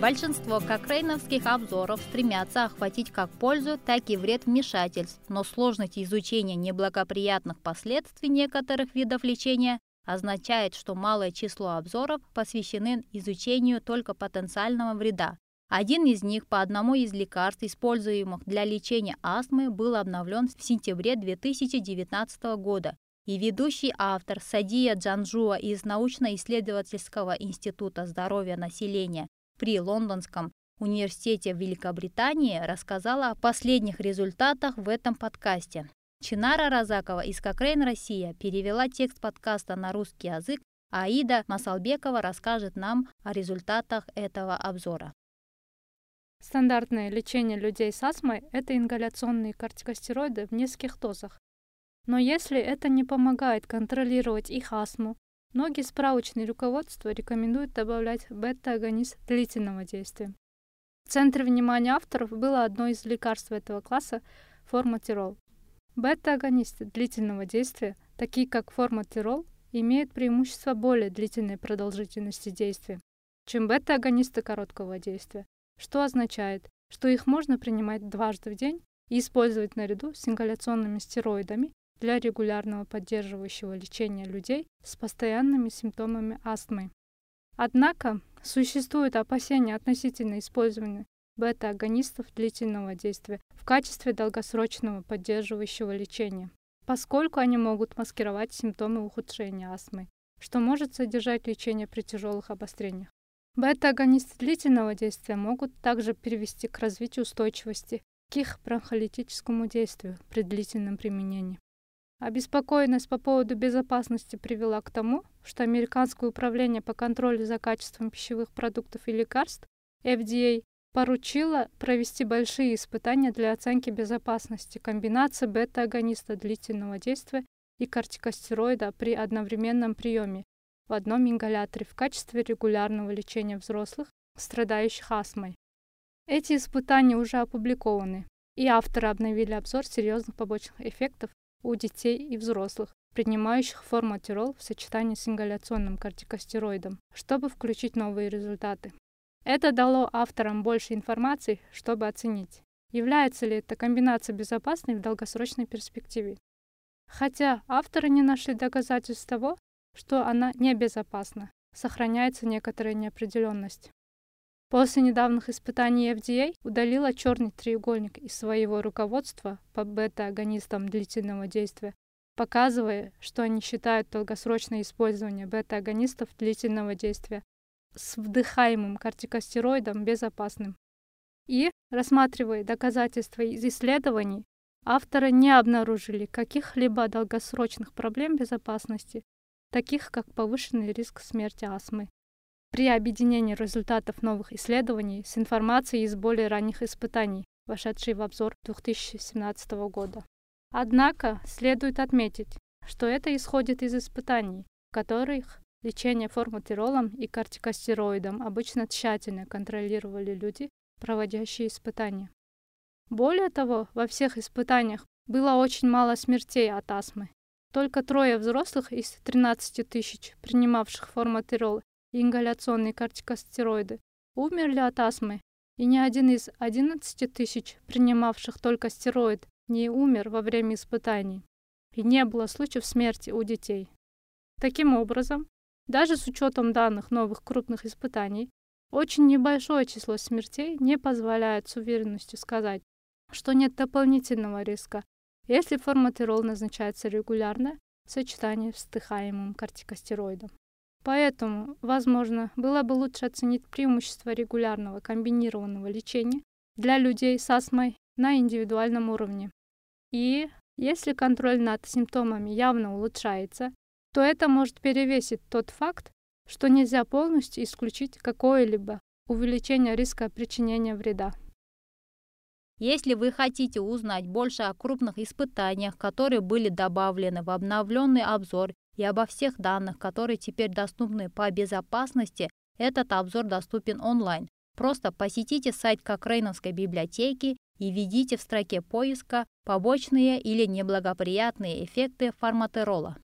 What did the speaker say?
Большинство кокрейновских обзоров стремятся охватить как пользу, так и вред вмешательств, но сложность изучения неблагоприятных последствий некоторых видов лечения означает, что малое число обзоров посвящены изучению только потенциального вреда. Один из них по одному из лекарств, используемых для лечения астмы, был обновлен в сентябре 2019 года, и ведущий автор Садия Джанжуа из научно-исследовательского института здоровья населения при Лондонском университете Великобритании рассказала о последних результатах в этом подкасте. Чинара Разакова из Кокрейн Россия перевела текст подкаста на русский язык, а Аида Масалбекова расскажет нам о результатах этого обзора. Стандартное лечение людей с астмой – это ингаляционные кортикостероиды в низких дозах. Но если это не помогает контролировать их астму, Многие справочные руководства рекомендуют добавлять бета-агонист длительного действия. В центре внимания авторов было одно из лекарств этого класса – форматирол. Бета-агонисты длительного действия, такие как форматирол, имеют преимущество более длительной продолжительности действия, чем бета-агонисты короткого действия, что означает, что их можно принимать дважды в день и использовать наряду с ингаляционными стероидами для регулярного поддерживающего лечения людей с постоянными симптомами астмы. Однако существуют опасения относительно использования бета-агонистов длительного действия в качестве долгосрочного поддерживающего лечения, поскольку они могут маскировать симптомы ухудшения астмы, что может содержать лечение при тяжелых обострениях. Бета-агонисты длительного действия могут также привести к развитию устойчивости к их бронхолитическому действию при длительном применении. Обеспокоенность по поводу безопасности привела к тому, что Американское управление по контролю за качеством пищевых продуктов и лекарств FDA поручило провести большие испытания для оценки безопасности комбинации бета-агониста длительного действия и кортикостероида при одновременном приеме в одном ингаляторе в качестве регулярного лечения взрослых, страдающих астмой. Эти испытания уже опубликованы, и авторы обновили обзор серьезных побочных эффектов у детей и взрослых, принимающих форматирол в сочетании с ингаляционным кортикостероидом, чтобы включить новые результаты. Это дало авторам больше информации, чтобы оценить, является ли эта комбинация безопасной в долгосрочной перспективе. Хотя авторы не нашли доказательств того, что она небезопасна, сохраняется некоторая неопределенность. После недавних испытаний FDA удалила черный треугольник из своего руководства по бета-агонистам длительного действия, показывая, что они считают долгосрочное использование бета-агонистов длительного действия с вдыхаемым кортикостероидом безопасным. И, рассматривая доказательства из исследований, авторы не обнаружили каких-либо долгосрочных проблем безопасности, таких как повышенный риск смерти астмы при объединении результатов новых исследований с информацией из более ранних испытаний, вошедшей в обзор 2017 года. Однако следует отметить, что это исходит из испытаний, в которых лечение форматиролом и кортикостероидом обычно тщательно контролировали люди, проводящие испытания. Более того, во всех испытаниях было очень мало смертей от астмы. Только трое взрослых из 13 тысяч, принимавших форматирол ингаляционные кортикостероиды, умерли от астмы, и ни один из 11 тысяч, принимавших только стероид, не умер во время испытаний, и не было случаев смерти у детей. Таким образом, даже с учетом данных новых крупных испытаний, очень небольшое число смертей не позволяет с уверенностью сказать, что нет дополнительного риска, если форматирол назначается регулярно в сочетании с вдыхаемым кортикостероидом. Поэтому, возможно, было бы лучше оценить преимущества регулярного комбинированного лечения для людей с астмой на индивидуальном уровне. И если контроль над симптомами явно улучшается, то это может перевесить тот факт, что нельзя полностью исключить какое-либо увеличение риска причинения вреда. Если вы хотите узнать больше о крупных испытаниях, которые были добавлены в обновленный обзор и обо всех данных, которые теперь доступны по безопасности, этот обзор доступен онлайн. Просто посетите сайт Кокрейновской библиотеки и введите в строке поиска побочные или неблагоприятные эффекты форматерола.